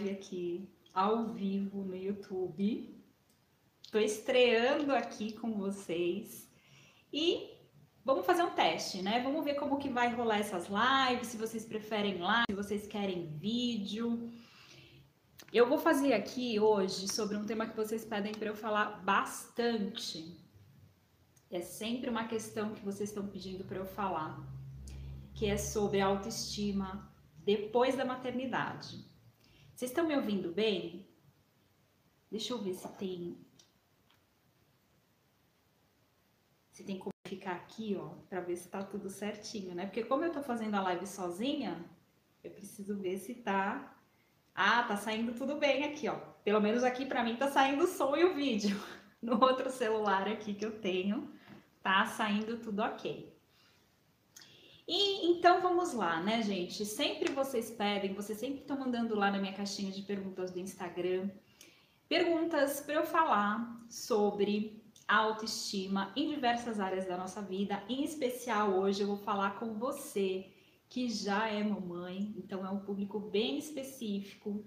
live aqui ao vivo no YouTube. Estou estreando aqui com vocês e vamos fazer um teste, né? Vamos ver como que vai rolar essas lives, se vocês preferem live, se vocês querem vídeo. Eu vou fazer aqui hoje sobre um tema que vocês pedem para eu falar bastante. É sempre uma questão que vocês estão pedindo para eu falar, que é sobre autoestima depois da maternidade. Vocês estão me ouvindo bem? Deixa eu ver se tem se tem como ficar aqui, ó, para ver se tá tudo certinho, né? Porque como eu tô fazendo a live sozinha, eu preciso ver se tá ah, tá saindo tudo bem aqui, ó. Pelo menos aqui para mim tá saindo o som e o vídeo. No outro celular aqui que eu tenho, tá saindo tudo ok. Então vamos lá, né, gente? Sempre vocês pedem, vocês sempre estão mandando lá na minha caixinha de perguntas do Instagram perguntas para eu falar sobre autoestima em diversas áreas da nossa vida. Em especial hoje eu vou falar com você que já é mamãe, então é um público bem específico.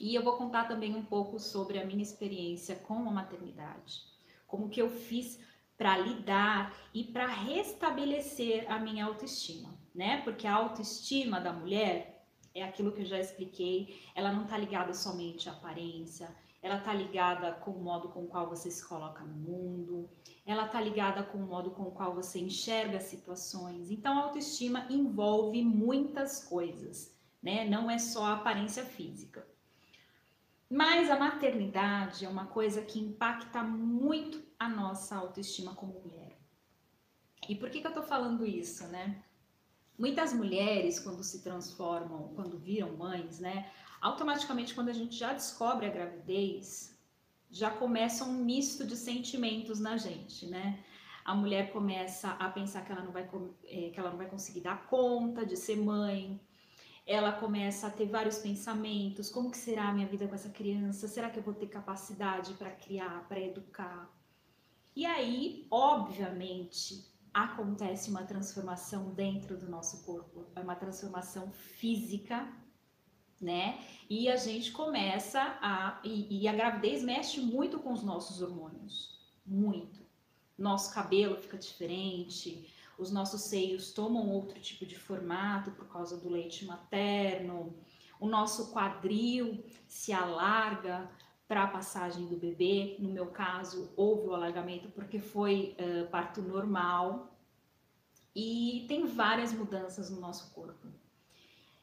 E eu vou contar também um pouco sobre a minha experiência com a maternidade, como que eu fiz para lidar e para restabelecer a minha autoestima, né? Porque a autoestima da mulher é aquilo que eu já expliquei, ela não está ligada somente à aparência, ela está ligada com o modo com o qual você se coloca no mundo, ela está ligada com o modo com o qual você enxerga situações. Então, a autoestima envolve muitas coisas, né? Não é só a aparência física. Mas a maternidade é uma coisa que impacta muito a nossa autoestima como mulher. E por que, que eu tô falando isso, né? Muitas mulheres, quando se transformam, quando viram mães, né? automaticamente quando a gente já descobre a gravidez, já começa um misto de sentimentos na gente, né? A mulher começa a pensar que ela não vai, é, que ela não vai conseguir dar conta de ser mãe, ela começa a ter vários pensamentos, como que será a minha vida com essa criança? Será que eu vou ter capacidade para criar, para educar? E aí, obviamente, acontece uma transformação dentro do nosso corpo, é uma transformação física né? E a gente começa a. E, e, a gravidez mexe muito com os nossos hormônios. Muito. Nosso cabelo fica diferente, os nossos seios tomam outro tipo de formato por causa do leite materno, o nosso quadril se alarga para a passagem do bebê. No meu caso, houve o alargamento porque foi uh, parto normal. E tem várias mudanças no nosso corpo.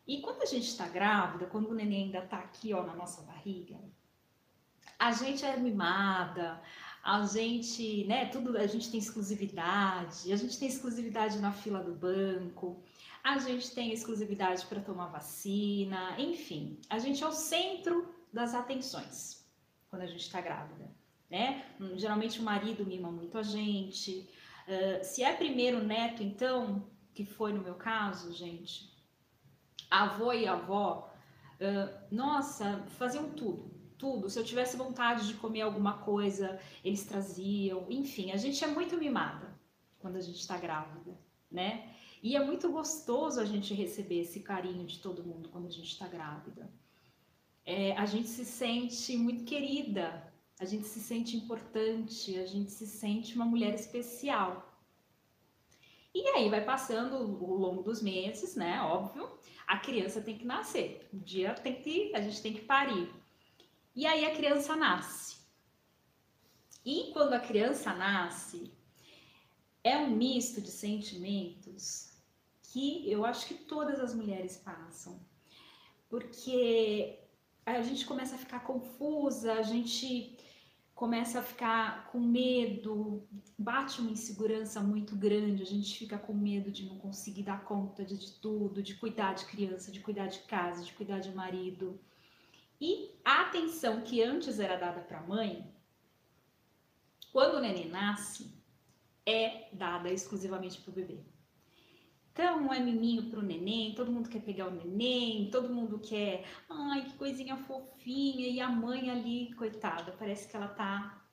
E quando a gente está grávida, quando o neném ainda está aqui ó, na nossa barriga, a gente é mimada, a gente, né, tudo, a gente tem exclusividade, a gente tem exclusividade na fila do banco, a gente tem exclusividade para tomar vacina, enfim, a gente é o centro das atenções quando a gente está grávida, né? Geralmente o marido mima muito a gente. Uh, se é primeiro neto, então, que foi no meu caso, gente, avô e avó, uh, nossa, faziam tudo, tudo. Se eu tivesse vontade de comer alguma coisa, eles traziam. Enfim, a gente é muito mimada quando a gente está grávida, né? E é muito gostoso a gente receber esse carinho de todo mundo quando a gente está grávida. É, a gente se sente muito querida, a gente se sente importante, a gente se sente uma mulher especial. E aí vai passando o longo dos meses, né? Óbvio, a criança tem que nascer. Um dia tem que, a gente tem que parir. E aí a criança nasce. E quando a criança nasce, é um misto de sentimentos que eu acho que todas as mulheres passam. Porque a gente começa a ficar confusa, a gente começa a ficar com medo, bate uma insegurança muito grande, a gente fica com medo de não conseguir dar conta de, de tudo, de cuidar de criança, de cuidar de casa, de cuidar de marido. E a atenção que antes era dada para a mãe, quando o neném nasce, é dada exclusivamente para o bebê. Então, é miminho pro neném, todo mundo quer pegar o neném, todo mundo quer, ai, que coisinha fofinha, e a mãe ali, coitada, parece que ela tá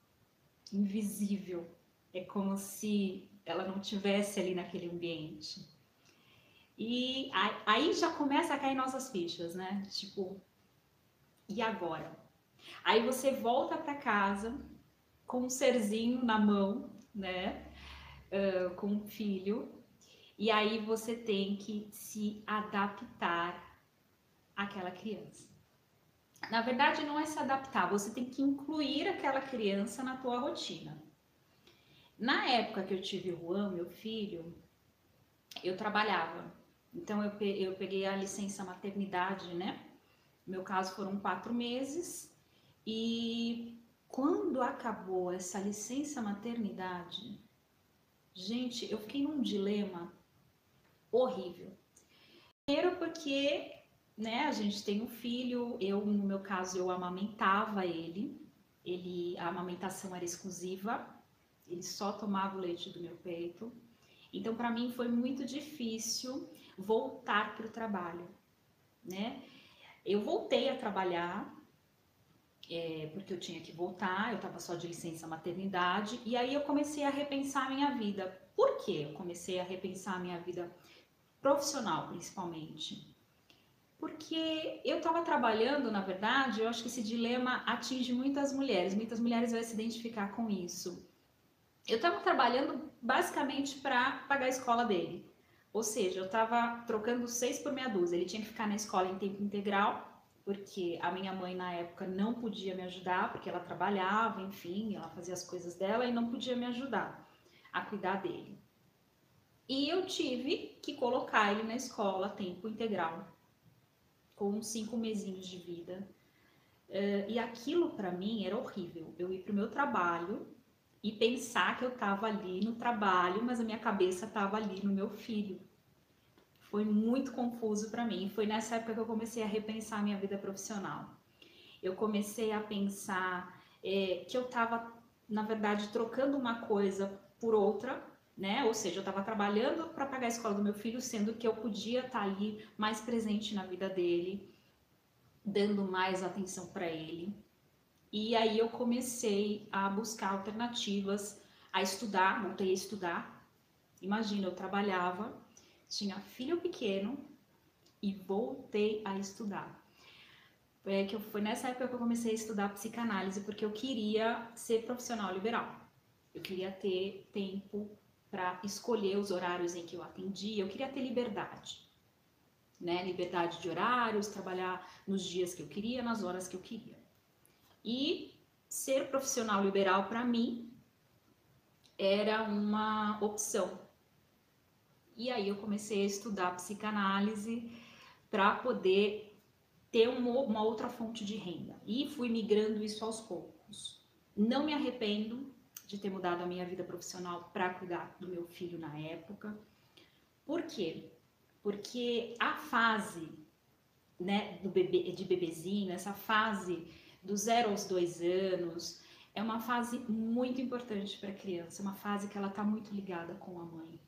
invisível. É como se ela não tivesse ali naquele ambiente. E aí já começa a cair nossas fichas, né? Tipo, E agora? Aí você volta para casa com um serzinho na mão, né? Uh, com um filho, e aí você tem que se adaptar àquela criança. Na verdade, não é se adaptar, você tem que incluir aquela criança na tua rotina. Na época que eu tive o Juan, meu filho, eu trabalhava. Então eu, peguei a licença maternidade, né? No meu caso foram quatro meses. E quando acabou essa licença maternidade, gente, eu fiquei num dilema horrível. Primeiro porque, né, a gente tem um filho, eu no meu caso eu amamentava ele, ele a amamentação era exclusiva, ele só tomava o leite do meu peito. Então para mim foi muito difícil voltar para o trabalho, né? Eu voltei a trabalhar é, porque eu tinha que voltar, eu estava só de licença maternidade, e aí eu comecei a repensar a minha vida. Por que eu comecei a repensar a minha vida profissional, principalmente? Porque eu estava trabalhando, na verdade, eu acho que esse dilema atinge muitas mulheres, muitas mulheres vão se identificar com isso. Eu estava trabalhando basicamente para pagar a escola dele. Ou seja, eu estava trocando seis por meia dúzia. Ele tinha que ficar na escola em tempo integral porque a minha mãe na época não podia me ajudar, porque ela trabalhava, enfim, ela fazia as coisas dela e não podia me ajudar a cuidar dele. E eu tive que colocar ele na escola tempo integral, com cinco mesinhos de vida. Uh, e aquilo para mim era horrível. Eu ir para o meu trabalho e pensar que eu estava ali no trabalho, mas a minha cabeça estava ali no meu filho foi muito confuso para mim. Foi nessa época que eu comecei a repensar a minha vida profissional. Eu comecei a pensar é, que eu estava, na verdade, trocando uma coisa por outra, né? Ou seja, eu estava trabalhando para pagar a escola do meu filho, sendo que eu podia estar tá ali mais presente na vida dele, dando mais atenção para ele. E aí eu comecei a buscar alternativas, a estudar, voltei a estudar. Imagina, eu trabalhava tinha filho pequeno e voltei a estudar. É que foi nessa época que eu comecei a estudar psicanálise porque eu queria ser profissional liberal. Eu queria ter tempo para escolher os horários em que eu atendia, eu queria ter liberdade. Né? Liberdade de horários, trabalhar nos dias que eu queria, nas horas que eu queria. E ser profissional liberal para mim era uma opção, e aí eu comecei a estudar psicanálise para poder ter uma, uma outra fonte de renda. E fui migrando isso aos poucos. Não me arrependo de ter mudado a minha vida profissional para cuidar do meu filho na época. Por quê? Porque a fase né, do bebê, de bebezinho, essa fase do zero aos dois anos, é uma fase muito importante para a criança, uma fase que ela está muito ligada com a mãe.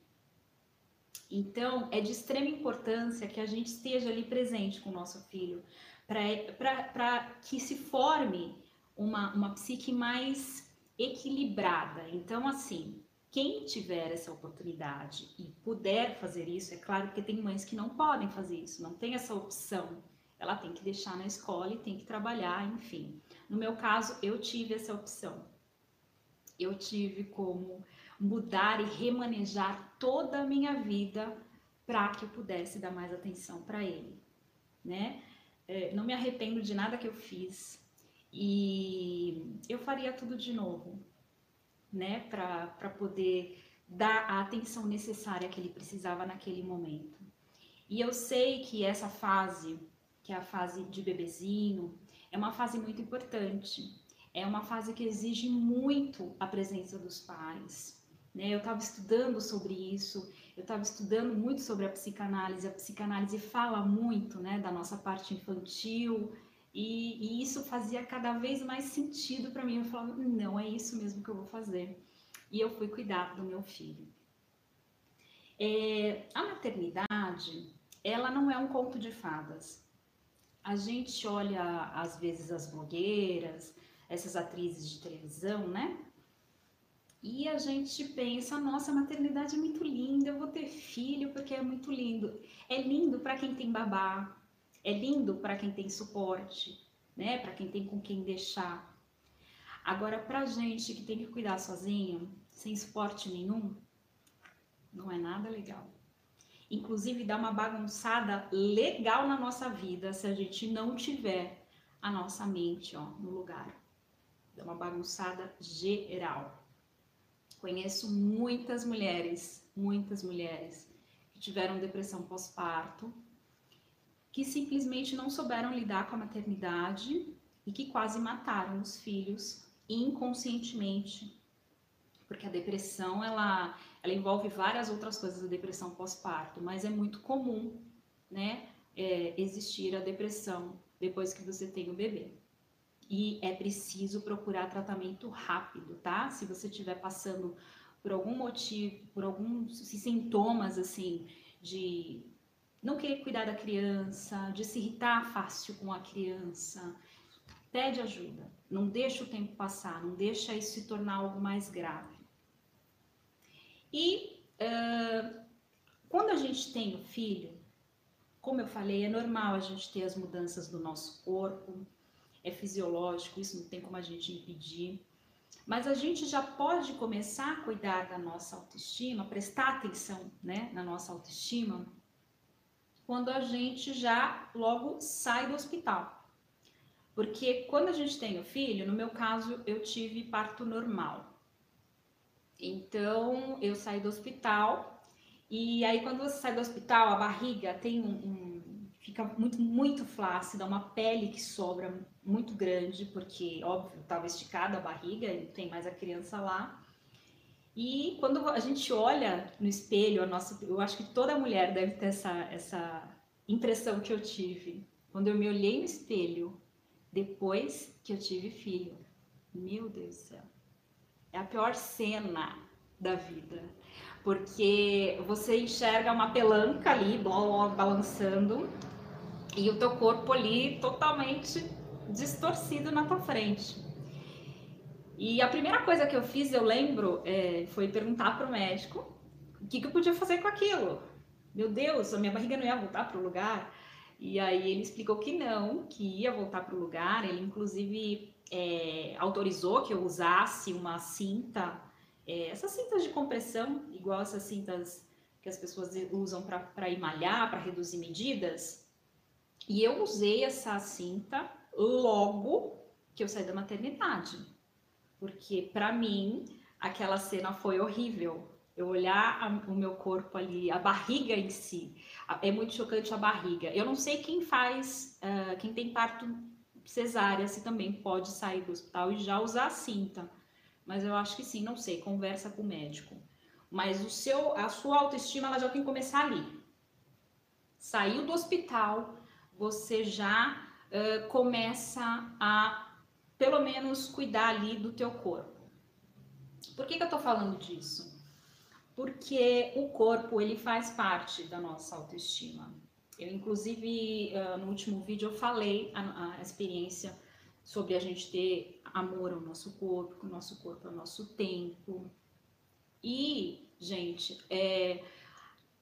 Então, é de extrema importância que a gente esteja ali presente com o nosso filho, para que se forme uma, uma psique mais equilibrada. Então, assim, quem tiver essa oportunidade e puder fazer isso, é claro que tem mães que não podem fazer isso, não tem essa opção. Ela tem que deixar na escola e tem que trabalhar, enfim. No meu caso, eu tive essa opção. Eu tive como mudar e remanejar toda a minha vida para que eu pudesse dar mais atenção para ele, né? É, não me arrependo de nada que eu fiz e eu faria tudo de novo, né? Para poder dar a atenção necessária que ele precisava naquele momento. E eu sei que essa fase, que é a fase de bebezinho, é uma fase muito importante. É uma fase que exige muito a presença dos pais, né? Eu estava estudando sobre isso, eu estava estudando muito sobre a psicanálise. A psicanálise fala muito né, da nossa parte infantil e, e isso fazia cada vez mais sentido para mim. Eu falava, não, é isso mesmo que eu vou fazer. E eu fui cuidar do meu filho. É, a maternidade, ela não é um conto de fadas. A gente olha, às vezes, as blogueiras, essas atrizes de televisão, né? E a gente pensa, nossa, a maternidade é muito linda, eu vou ter filho porque é muito lindo. É lindo para quem tem babá, é lindo para quem tem suporte, né? Para quem tem com quem deixar. Agora, pra gente que tem que cuidar sozinho, sem suporte nenhum, não é nada legal. Inclusive, dá uma bagunçada legal na nossa vida se a gente não tiver a nossa mente ó, no lugar. Dá uma bagunçada geral. Conheço muitas mulheres, muitas mulheres que tiveram depressão pós-parto, que simplesmente não souberam lidar com a maternidade e que quase mataram os filhos inconscientemente. Porque a depressão, ela, ela envolve várias outras coisas, a depressão pós-parto, mas é muito comum, né, é, existir a depressão depois que você tem o bebê. E é preciso procurar tratamento rápido, tá? Se você estiver passando por algum motivo, por alguns sintomas assim de não querer cuidar da criança, de se irritar fácil com a criança, pede ajuda. Não deixa o tempo passar, não deixa isso se tornar algo mais grave. E uh, quando a gente tem o filho, como eu falei, é normal a gente ter as mudanças do nosso corpo, é fisiológico, isso não tem como a gente impedir. Mas a gente já pode começar a cuidar da nossa autoestima, prestar atenção né, na nossa autoestima, quando a gente já logo sai do hospital. Porque quando a gente tem o filho, no meu caso, eu tive parto normal. Então, eu saí do hospital e aí quando você sai do hospital, a barriga tem um, um fica muito muito flácida, uma pele que sobra muito grande, porque óbvio, estava esticada a barriga e tem mais a criança lá. E quando a gente olha no espelho, a nossa, eu acho que toda mulher deve ter essa, essa impressão que eu tive. Quando eu me olhei no espelho depois que eu tive filho. Meu Deus do céu. É a pior cena da vida. Porque você enxerga uma pelanca ali, balançando, e o teu corpo ali totalmente distorcido na tua frente. E a primeira coisa que eu fiz, eu lembro, é, foi perguntar para o médico o que, que eu podia fazer com aquilo. Meu Deus, a minha barriga não ia voltar para o lugar. E aí ele explicou que não, que ia voltar para o lugar. Ele inclusive é, autorizou que eu usasse uma cinta, é, essas cintas de compressão, igual essas cintas que as pessoas usam para emalhar, para reduzir medidas. E eu usei essa cinta logo que eu saí da maternidade, porque para mim aquela cena foi horrível. Eu olhar a, o meu corpo ali, a barriga em si, é muito chocante a barriga. Eu não sei quem faz, uh, quem tem parto cesárea, se também pode sair do hospital e já usar a cinta. Mas eu acho que sim, não sei, conversa com o médico. Mas o seu, a sua autoestima, ela já tem que começar ali. Saiu do hospital, você já uh, começa a, pelo menos, cuidar ali do teu corpo. Por que, que eu tô falando disso? porque o corpo ele faz parte da nossa autoestima. Eu inclusive uh, no último vídeo eu falei a, a, experiência sobre a gente ter amor ao nosso corpo, o nosso corpo é o nosso tempo. E, gente, é,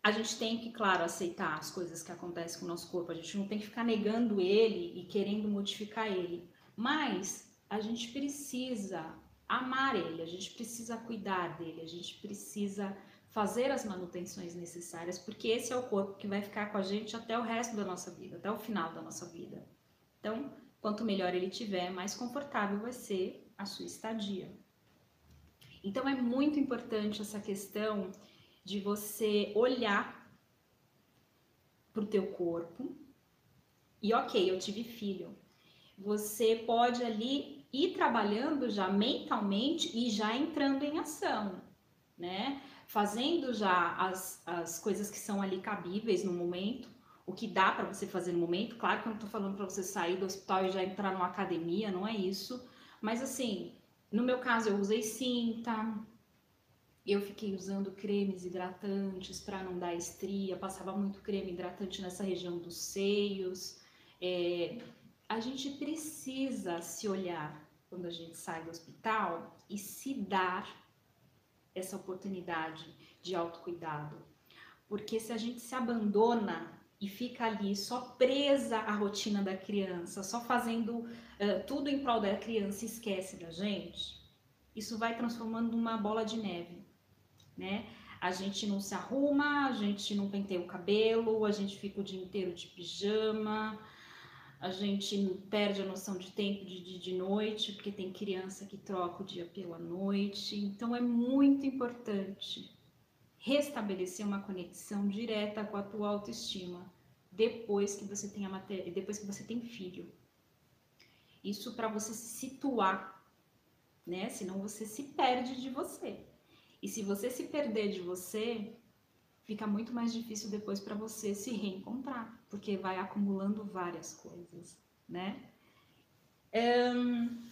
a gente tem que, claro, aceitar as coisas que acontecem com o nosso corpo. A gente não tem que ficar negando ele e querendo modificar ele. Mas a gente precisa amar ele, a gente precisa cuidar dele, a gente precisa fazer as manutenções necessárias, porque esse é o corpo que vai ficar com a gente até o resto da nossa vida, até o final da nossa vida. Então, quanto melhor ele tiver, mais confortável vai ser a sua estadia. Então, é muito importante essa questão de você olhar para o teu corpo e, ok, eu tive filho. Você pode ali ir trabalhando já mentalmente e já entrando em ação, né? Fazendo já as, as coisas que são ali cabíveis no momento, o que dá para você fazer no momento. Claro que eu não estou falando para você sair do hospital e já entrar numa academia, não é isso. Mas assim, no meu caso eu usei cinta, eu fiquei usando cremes hidratantes para não dar estria, passava muito creme hidratante nessa região dos seios. É, a gente precisa se olhar quando a gente sai do hospital e se dar essa oportunidade de autocuidado. Porque se a gente se abandona e fica ali só presa à rotina da criança, só fazendo uh, tudo em prol da criança e esquece da gente, isso vai transformando numa bola de neve, né? A gente não se arruma, a gente não penteia o cabelo, a gente fica o dia inteiro de pijama, a gente perde a noção de tempo de de noite, porque tem criança que troca o dia pela noite. Então é muito importante restabelecer uma conexão direta com a tua autoestima depois que você tem a matéria, depois que você tem filho. Isso para você se situar, né? Senão você se perde de você. E se você se perder de você, fica muito mais difícil depois para você se reencontrar, porque vai acumulando várias coisas, né? Um,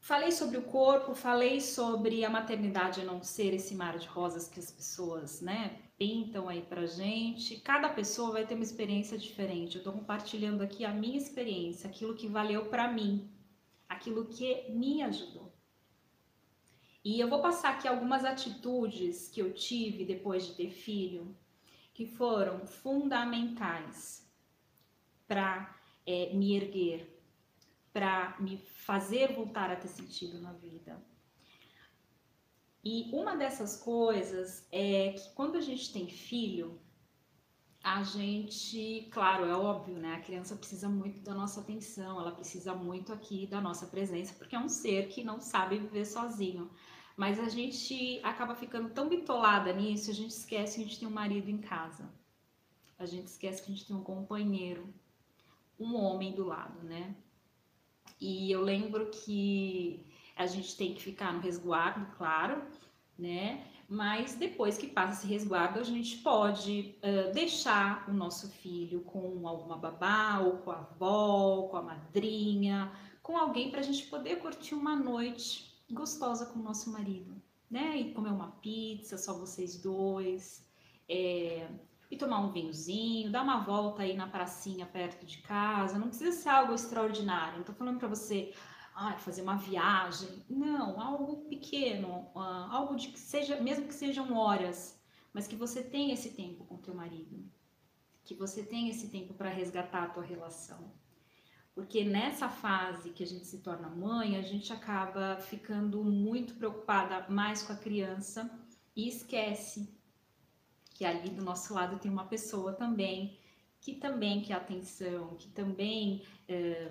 falei sobre o corpo, falei sobre a maternidade não ser esse mar de rosas que as pessoas, né, pintam aí pra gente. Cada pessoa vai ter uma experiência diferente. Eu tô compartilhando aqui a minha experiência, aquilo que valeu para mim, aquilo que me ajudou. E eu vou passar aqui algumas atitudes que eu tive depois de ter filho, que foram fundamentais para é, me erguer, para me fazer voltar a ter sentido na vida. E uma dessas coisas é que quando a gente tem filho, a gente, claro, é óbvio, né? A criança precisa muito da nossa atenção, ela precisa muito aqui da nossa presença, porque é um ser que não sabe viver sozinho. Mas a gente acaba ficando tão bitolada nisso, a gente esquece que a gente tem um marido em casa. A gente esquece que a gente tem um companheiro, um homem do lado, né? E eu lembro que a gente tem que ficar no resguardo, claro, né? Mas depois que passa esse resguardo, a gente pode uh, deixar o nosso filho com alguma babá, ou com a avó, ou com a madrinha, com alguém para a gente poder curtir uma noite gostosa com o nosso marido, né? E comer uma pizza, só vocês dois, é, e tomar um vinhozinho, dar uma volta aí na pracinha perto de casa. Não precisa ser algo extraordinário. Não tô falando para você ah, fazer uma viagem. Não, algo pequeno, uh, algo de que seja, mesmo que sejam horas, mas que você tenha esse tempo com teu marido, que você tenha esse tempo para resgatar a tua relação. Porque nessa fase que a gente se torna mãe, a gente acaba ficando muito preocupada mais com a criança e esquece que ali do nosso lado tem uma pessoa também que também quer atenção, que também é,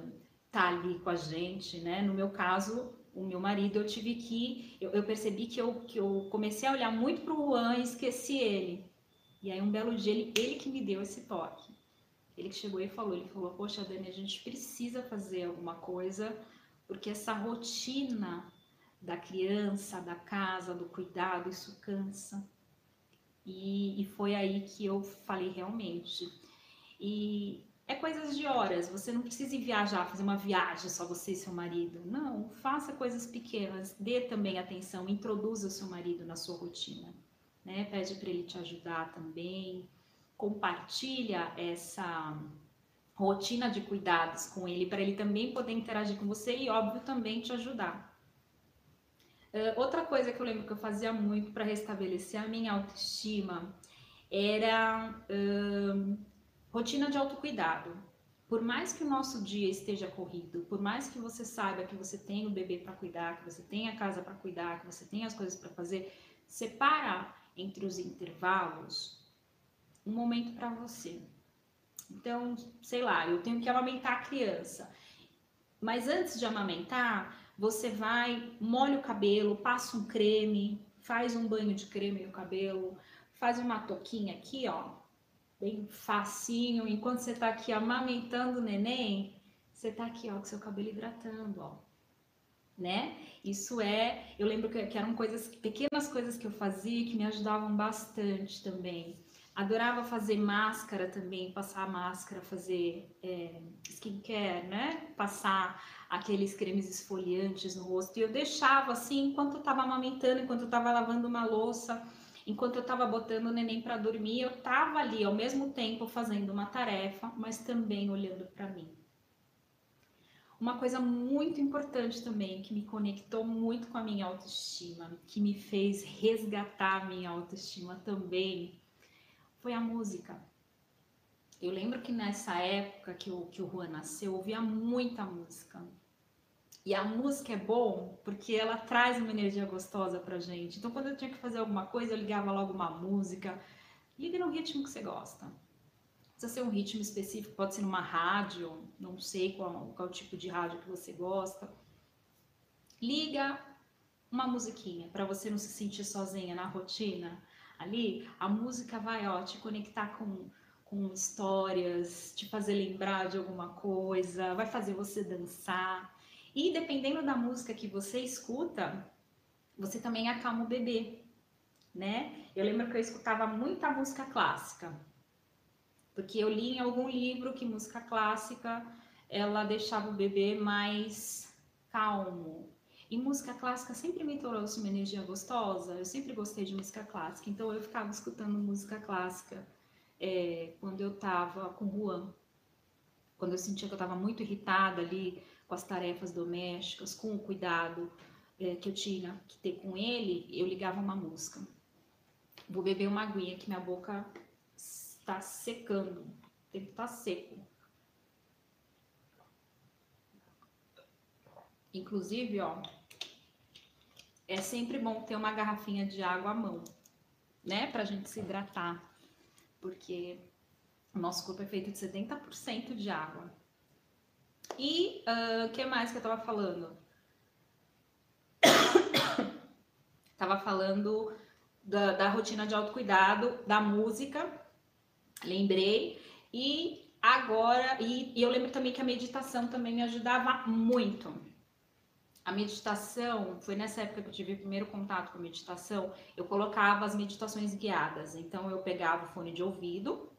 tá ali com a gente, né? No meu caso, o meu marido, eu tive que, eu, eu percebi que eu, que eu comecei a olhar muito para o Juan e esqueci ele. E aí um belo dia ele, ele que me deu esse toque. Ele que chegou e falou, ele falou, poxa, Dani, a gente precisa fazer alguma coisa, porque essa rotina da criança, da casa, do cuidado, isso cansa. E, e foi aí que eu falei realmente. E é coisas de horas, você não precisa ir viajar, fazer uma viagem só você e seu marido. Não, faça coisas pequenas, dê também atenção, introduza o seu marido na sua rotina. Né? Pede para ele te ajudar também compartilha essa rotina de cuidados com ele, para ele também poder interagir com você e, óbvio, também te ajudar. Uh, outra coisa que eu lembro que eu fazia muito para restabelecer a minha autoestima era uh, rotina de autocuidado. Por mais que o nosso dia esteja corrido, por mais que você saiba que você tem o bebê para cuidar, que você tem a casa para cuidar, que você tem as coisas para fazer, separa entre os intervalos um momento para você. Então, sei lá, eu tenho que amamentar a criança. Mas antes de amamentar, você vai, molha o cabelo, passa um creme, faz um banho de creme no cabelo, faz uma toquinha aqui, ó, bem facinho. Enquanto você tá aqui amamentando o neném, você tá aqui, ó, com seu cabelo hidratando, ó. Né? Isso é, eu lembro que, que eram coisas, pequenas coisas que eu fazia que me ajudavam bastante também. Adorava fazer máscara também, passar máscara, fazer é, skincare, né? Passar aqueles cremes esfoliantes no rosto. E eu deixava assim, enquanto eu estava amamentando, enquanto eu estava lavando uma louça, enquanto eu estava botando o neném para dormir, eu estava ali ao mesmo tempo fazendo uma tarefa, mas também olhando para mim. Uma coisa muito importante também, que me conectou muito com a minha autoestima, que me fez resgatar a minha autoestima também, foi a música. Eu lembro que nessa época que o, que o Juan nasceu, eu ouvia muita música. E a música é bom porque ela traz uma energia gostosa pra gente. Então, quando eu tinha que fazer alguma coisa, eu ligava logo uma música. Liga no ritmo que você gosta. Precisa ser um ritmo específico, pode ser numa rádio, não sei qual, qual tipo de rádio que você gosta. Liga uma musiquinha para você não se sentir sozinha na rotina. Ali, a música vai ó, te conectar com, com histórias, te fazer lembrar de alguma coisa, vai fazer você dançar. E dependendo da música que você escuta, você também acalma o bebê, né? Eu lembro que eu escutava muita música clássica, porque eu li em algum livro que música clássica ela deixava o bebê mais calmo. E música clássica sempre me trouxe uma energia gostosa. Eu sempre gostei de música clássica, então eu ficava escutando música clássica é, quando eu tava com o Juan. Quando eu sentia que eu estava muito irritada ali com as tarefas domésticas, com o cuidado é, que eu tinha que ter com ele, eu ligava uma música. Vou beber uma aguinha que minha boca está secando, o tempo está seco. Inclusive, ó, é sempre bom ter uma garrafinha de água à mão, né, pra gente se hidratar, porque o nosso corpo é feito de 70% de água. E o uh, que mais que eu tava falando? tava falando da, da, rotina de autocuidado, da música, lembrei. E agora, e, e eu lembro também que a meditação também me ajudava muito. A meditação, foi nessa época que eu tive o primeiro contato com meditação, eu colocava as meditações guiadas. Então eu pegava o fone de ouvido,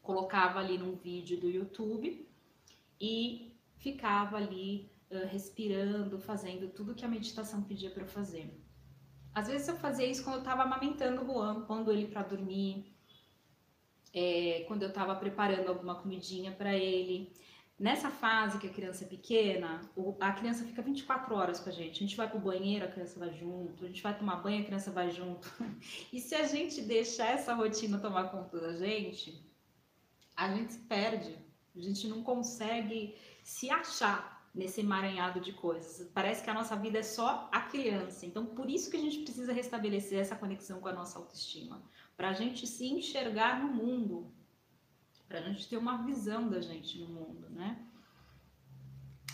colocava ali num vídeo do YouTube e ficava ali uh, respirando, fazendo tudo que a meditação pedia para eu fazer. Às vezes eu fazia isso quando eu estava amamentando o Juan, pondo ele para dormir, é, quando eu estava preparando alguma comidinha para ele. Nessa fase que a criança é pequena, a criança fica 24 horas com a gente. A gente vai pro banheiro, a criança vai junto. A gente vai tomar banho, a criança vai junto. E se a gente deixar essa rotina tomar conta da gente, a gente se perde. A gente não consegue se achar nesse emaranhado de coisas. Parece que a nossa vida é só a criança. Então, por isso que a gente precisa restabelecer essa conexão com a nossa autoestima, para a gente se enxergar no mundo, para a gente ter uma visão da gente no mundo, né?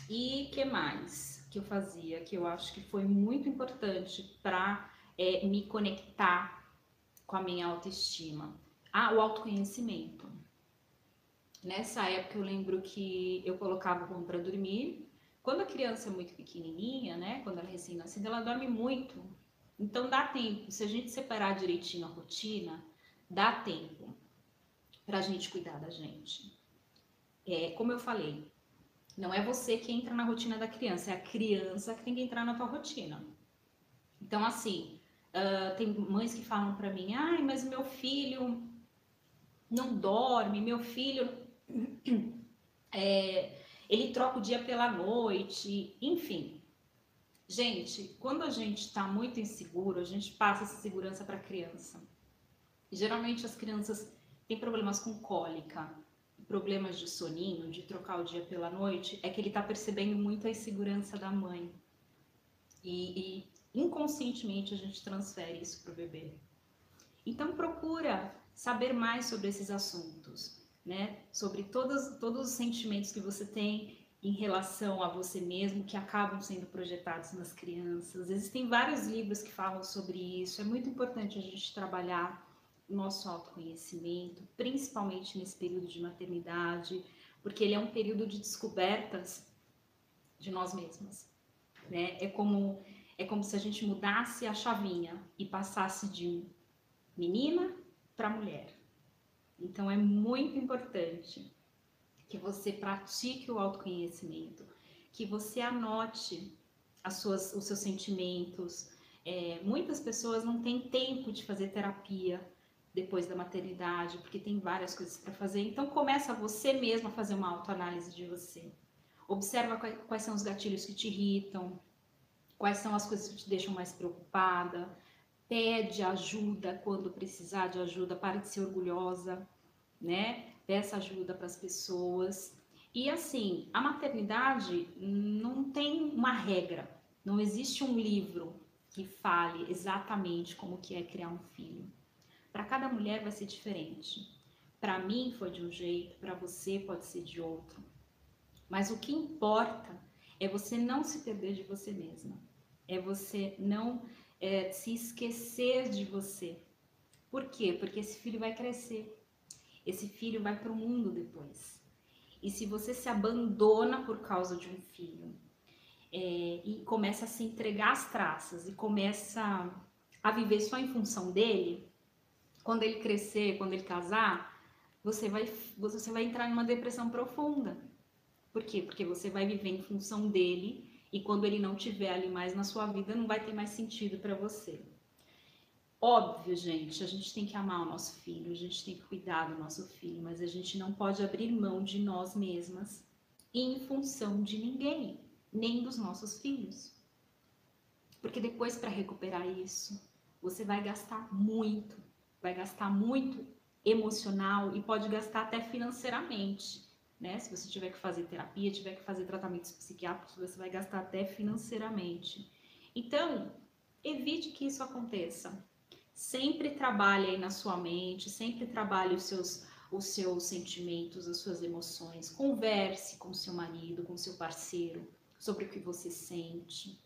E que mais que eu fazia que eu acho que foi muito importante para é, me conectar com a minha autoestima? Ah, o autoconhecimento. Nessa época eu lembro que eu colocava o para dormir. Quando a criança é muito pequenininha, né, quando ela é recém-nascida, ela dorme muito. Então dá tempo. Se a gente separar direitinho a rotina, dá tempo para a gente cuidar da gente. É, como eu falei, não é você que entra na rotina da criança, é a criança que tem que entrar na tua rotina. Então, assim, uh, tem mães que falam para mim, ai, mas meu filho não dorme, meu filho é, ele troca o dia pela noite, enfim. Gente, quando a gente está muito inseguro, a gente passa essa segurança para a criança. Geralmente as crianças têm problemas com cólica, problemas de soninho, de trocar o dia pela noite, é que ele está percebendo muito a insegurança da mãe. E, e inconscientemente a gente transfere isso para o bebê. Então procura saber mais sobre esses assuntos né? Sobre todos, todos os sentimentos que você tem em relação a você mesmo que acabam sendo projetados nas crianças. Existem vários livros que falam sobre isso. É muito importante a gente trabalhar nosso autoconhecimento, principalmente nesse período de maternidade, porque ele é um período de descobertas de nós mesmas, né? É como é como se a gente mudasse a chavinha e passasse de menina para mulher. Então é muito importante que você pratique o autoconhecimento, que você anote as suas, os seus sentimentos. É, muitas pessoas não têm tempo de fazer terapia depois da maternidade, porque tem várias coisas para fazer. Então começa você mesma a fazer uma autoanálise de você. Observa quais, são os gatilhos que te irritam, quais são as coisas que te deixam mais preocupada pede ajuda quando precisar de ajuda, para de ser orgulhosa, né? peça ajuda para as pessoas. E assim, a maternidade não tem uma regra, não existe um livro que fale exatamente como que é criar um filho. Para cada mulher vai ser diferente. Para mim foi de um jeito, para você pode ser de outro. Mas o que importa é você não se perder de você mesma. É você não é, se esquecer de você. Por quê? Porque esse filho vai crescer. Esse filho vai para o mundo depois. E se você se abandona por causa de um filho é, e começa a se entregar as traças e começa a viver só em função dele, quando ele crescer, quando ele casar, você vai, você vai entrar numa depressão profunda. Por quê? Porque você vai viver em função dele e quando ele não tiver ali mais na sua vida, não vai ter mais sentido para você. Óbvio, gente, a gente tem que amar o nosso filho, a gente tem que cuidar do nosso filho, mas a gente não pode abrir mão de nós mesmas em função de ninguém, nem dos nossos filhos. Porque depois, para recuperar isso, você vai gastar muito, vai gastar muito emocional e pode gastar até financeiramente. Né? Se você tiver que fazer terapia, tiver que fazer tratamentos psiquiátricos, você vai gastar até financeiramente. Então, evite que isso aconteça. Sempre trabalhe aí na sua mente, sempre trabalhe os seus, os seus sentimentos, as suas emoções. Converse com seu marido, com seu parceiro sobre o que você sente.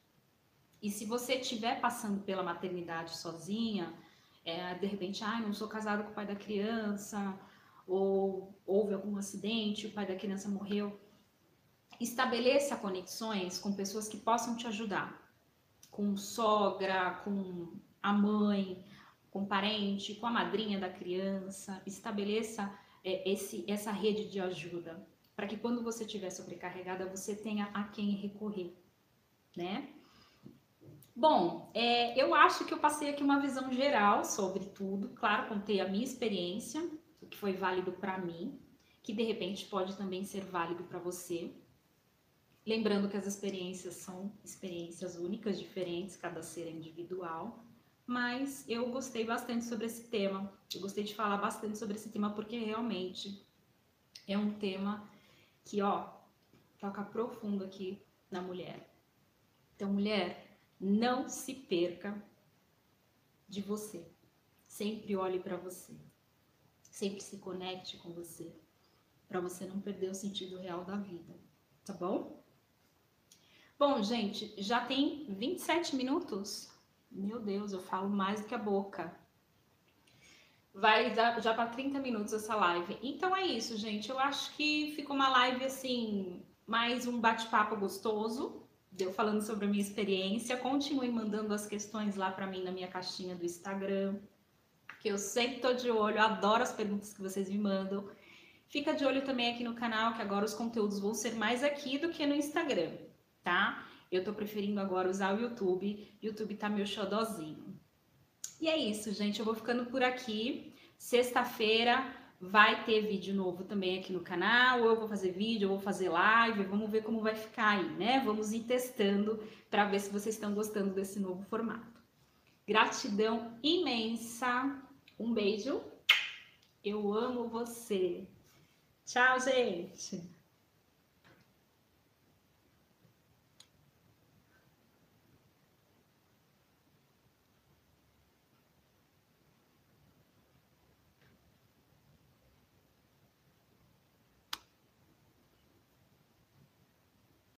E se você estiver passando pela maternidade sozinha, é, de repente, ah, não sou casado com o pai da criança, ou houve algum acidente, o pai da criança morreu, estabeleça conexões com pessoas que possam te ajudar, com sogra, com a mãe, com parente, com a madrinha da criança, estabeleça é, esse, essa rede de ajuda, para que quando você estiver sobrecarregada, você tenha a quem recorrer, né? Bom, é, eu acho que eu passei aqui uma visão geral sobre tudo. Claro, contei a minha experiência, o que foi válido para mim, que de repente pode também ser válido para você. Lembrando que as experiências são experiências únicas, diferentes, cada ser é individual mas eu gostei bastante sobre esse tema. Eu gostei de falar bastante sobre esse tema porque realmente é um tema que, ó, toca profundo aqui na mulher. Então, mulher, não se perca de você. Sempre olhe para você. Sempre se conecte com você, para você não perder o sentido real da vida, tá bom? Bom, gente, já tem 27 minutos meu Deus, eu falo mais do que a boca. Vai já para 30 minutos essa live. Então é isso, gente. Eu acho que ficou uma live assim, mais um bate-papo gostoso. Deu falando sobre a minha experiência. Continue mandando as questões lá para mim na minha caixinha do Instagram, que eu sempre tô de olho, adoro as perguntas que vocês me mandam. Fica de olho também aqui no canal, que agora os conteúdos vão ser mais aqui do que no Instagram, tá? Eu tô preferindo agora usar o YouTube. YouTube tá meu xodózinho. E é isso, gente. Eu vou ficando por aqui. Sexta-feira vai ter vídeo novo também aqui no canal. Eu vou fazer vídeo, eu vou fazer live. Vamos ver como vai ficar aí, né? Vamos ir testando para ver se vocês estão gostando desse novo formato. Gratidão imensa. Um beijo. Eu amo você. Tchau, gente.